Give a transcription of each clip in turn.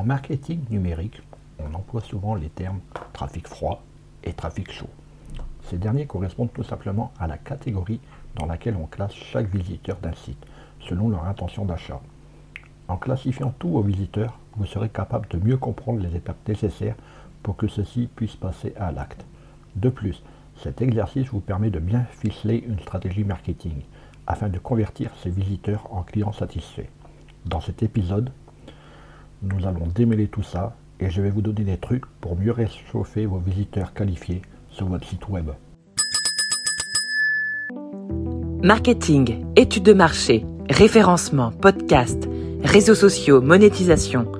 En marketing numérique, on emploie souvent les termes trafic froid et trafic chaud. Ces derniers correspondent tout simplement à la catégorie dans laquelle on classe chaque visiteur d'un site, selon leur intention d'achat. En classifiant tous vos visiteurs, vous serez capable de mieux comprendre les étapes nécessaires pour que ceux-ci puissent passer à l'acte. De plus, cet exercice vous permet de bien ficeler une stratégie marketing afin de convertir ces visiteurs en clients satisfaits. Dans cet épisode, nous allons démêler tout ça et je vais vous donner des trucs pour mieux réchauffer vos visiteurs qualifiés sur votre site web. Marketing, études de marché, référencement, podcast, réseaux sociaux, monétisation.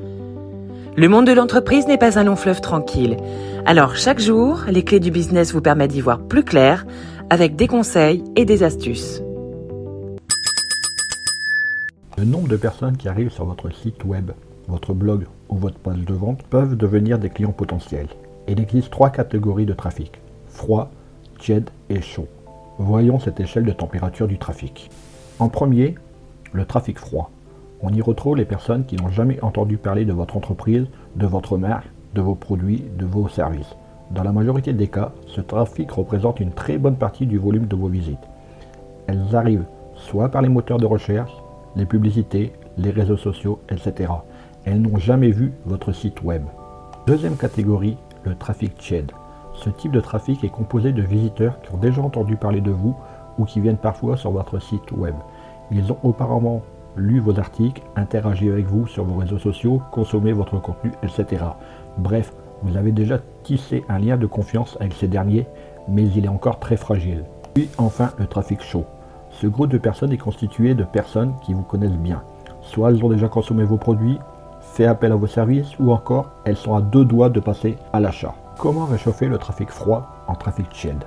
Le monde de l'entreprise n'est pas un long fleuve tranquille. Alors chaque jour, les clés du business vous permettent d'y voir plus clair avec des conseils et des astuces. Le nombre de personnes qui arrivent sur votre site web, votre blog ou votre page de vente peuvent devenir des clients potentiels. Il existe trois catégories de trafic, froid, tiède et chaud. Voyons cette échelle de température du trafic. En premier, le trafic froid. On y retrouve les personnes qui n'ont jamais entendu parler de votre entreprise, de votre marque, de vos produits, de vos services. Dans la majorité des cas, ce trafic représente une très bonne partie du volume de vos visites. Elles arrivent soit par les moteurs de recherche, les publicités, les réseaux sociaux, etc. Elles n'ont jamais vu votre site web. Deuxième catégorie, le trafic tiède. Ce type de trafic est composé de visiteurs qui ont déjà entendu parler de vous ou qui viennent parfois sur votre site web. Ils ont auparavant lu vos articles, interagi avec vous sur vos réseaux sociaux, consommé votre contenu, etc. Bref, vous avez déjà tissé un lien de confiance avec ces derniers, mais il est encore très fragile. Puis enfin le trafic chaud. Ce groupe de personnes est constitué de personnes qui vous connaissent bien. Soit elles ont déjà consommé vos produits, fait appel à vos services, ou encore elles sont à deux doigts de passer à l'achat. Comment réchauffer le trafic froid en trafic tiède?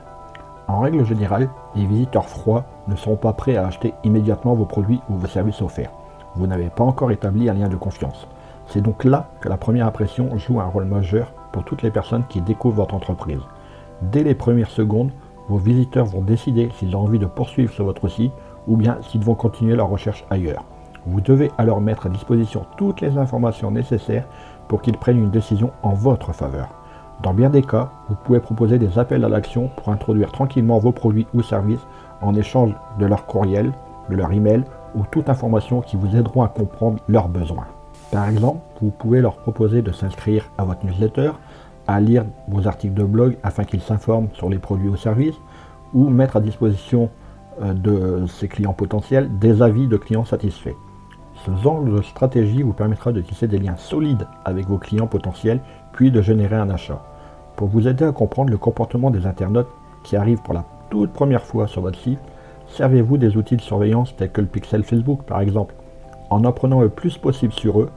En règle générale, les visiteurs froids ne sont pas prêts à acheter immédiatement vos produits ou vos services offerts. Vous n'avez pas encore établi un lien de confiance. C'est donc là que la première impression joue un rôle majeur pour toutes les personnes qui découvrent votre entreprise. Dès les premières secondes, vos visiteurs vont décider s'ils ont envie de poursuivre sur votre site ou bien s'ils vont continuer leur recherche ailleurs. Vous devez alors mettre à disposition toutes les informations nécessaires pour qu'ils prennent une décision en votre faveur. Dans bien des cas, vous pouvez proposer des appels à l'action pour introduire tranquillement vos produits ou services en échange de leur courriel, de leur email ou toute information qui vous aideront à comprendre leurs besoins. Par exemple, vous pouvez leur proposer de s'inscrire à votre newsletter, à lire vos articles de blog afin qu'ils s'informent sur les produits ou services, ou mettre à disposition euh, de ces clients potentiels des avis de clients satisfaits. Ce genre de stratégie vous permettra de tisser des liens solides avec vos clients potentiels, puis de générer un achat. Pour vous aider à comprendre le comportement des internautes qui arrivent pour la toute première fois sur votre site, servez-vous des outils de surveillance tels que le pixel Facebook par exemple. En apprenant le plus possible sur eux,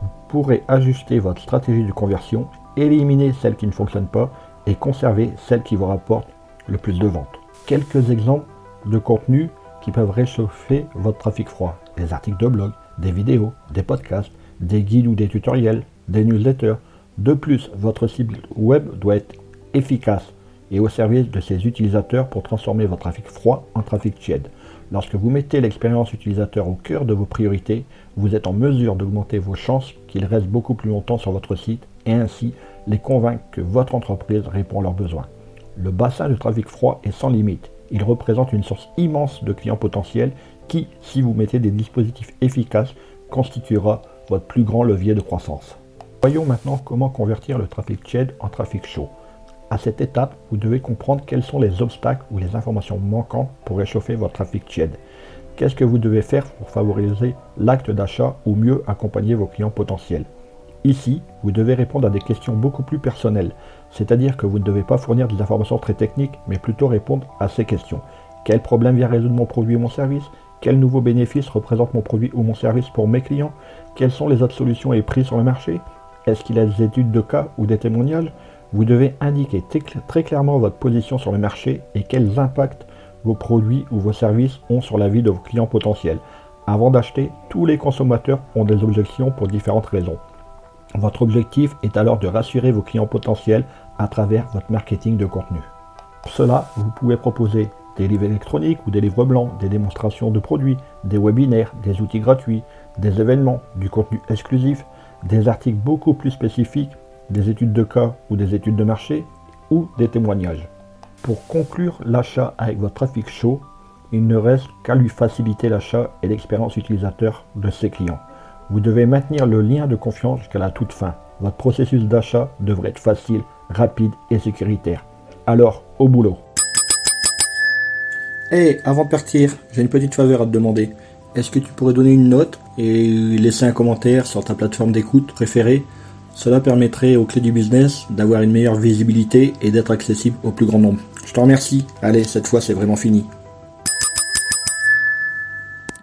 vous pourrez ajuster votre stratégie de conversion, éliminer celles qui ne fonctionnent pas et conserver celles qui vous rapportent le plus de ventes. Quelques exemples de contenus qui peuvent réchauffer votre trafic froid. Des articles de blog, des vidéos, des podcasts, des guides ou des tutoriels, des newsletters. De plus, votre site web doit être efficace et au service de ses utilisateurs pour transformer votre trafic froid en trafic tiède. Lorsque vous mettez l'expérience utilisateur au cœur de vos priorités, vous êtes en mesure d'augmenter vos chances qu'ils restent beaucoup plus longtemps sur votre site et ainsi les convaincre que votre entreprise répond à leurs besoins. Le bassin de trafic froid est sans limite. Il représente une source immense de clients potentiels qui, si vous mettez des dispositifs efficaces, constituera votre plus grand levier de croissance. Voyons maintenant comment convertir le trafic tiède en trafic chaud. À cette étape, vous devez comprendre quels sont les obstacles ou les informations manquantes pour réchauffer votre trafic tiède. Qu'est-ce que vous devez faire pour favoriser l'acte d'achat ou mieux accompagner vos clients potentiels? Ici, vous devez répondre à des questions beaucoup plus personnelles, c'est-à-dire que vous ne devez pas fournir des informations très techniques, mais plutôt répondre à ces questions. Quel problème vient résoudre mon produit ou mon service? Quels nouveaux bénéfices représente mon produit ou mon service pour mes clients? Quelles sont les autres solutions et prix sur le marché? Est-ce qu'il y a des études de cas ou des témoignages? Vous devez indiquer très clairement votre position sur le marché et quels impacts vos produits ou vos services ont sur la vie de vos clients potentiels. Avant d'acheter, tous les consommateurs ont des objections pour différentes raisons. Votre objectif est alors de rassurer vos clients potentiels à travers votre marketing de contenu. Pour cela, vous pouvez proposer des livres électroniques ou des livres blancs, des démonstrations de produits, des webinaires, des outils gratuits, des événements, du contenu exclusif, des articles beaucoup plus spécifiques, des études de cas ou des études de marché, ou des témoignages. Pour conclure l'achat avec votre trafic chaud, il ne reste qu'à lui faciliter l'achat et l'expérience utilisateur de ses clients. Vous devez maintenir le lien de confiance jusqu'à la toute fin. Votre processus d'achat devrait être facile, rapide et sécuritaire. Alors, au boulot. Hey, avant de partir, j'ai une petite faveur à te demander. Est-ce que tu pourrais donner une note et laisser un commentaire sur ta plateforme d'écoute préférée? Cela permettrait aux clés du business d'avoir une meilleure visibilité et d'être accessible au plus grand nombre. Je te remercie. Allez, cette fois c'est vraiment fini.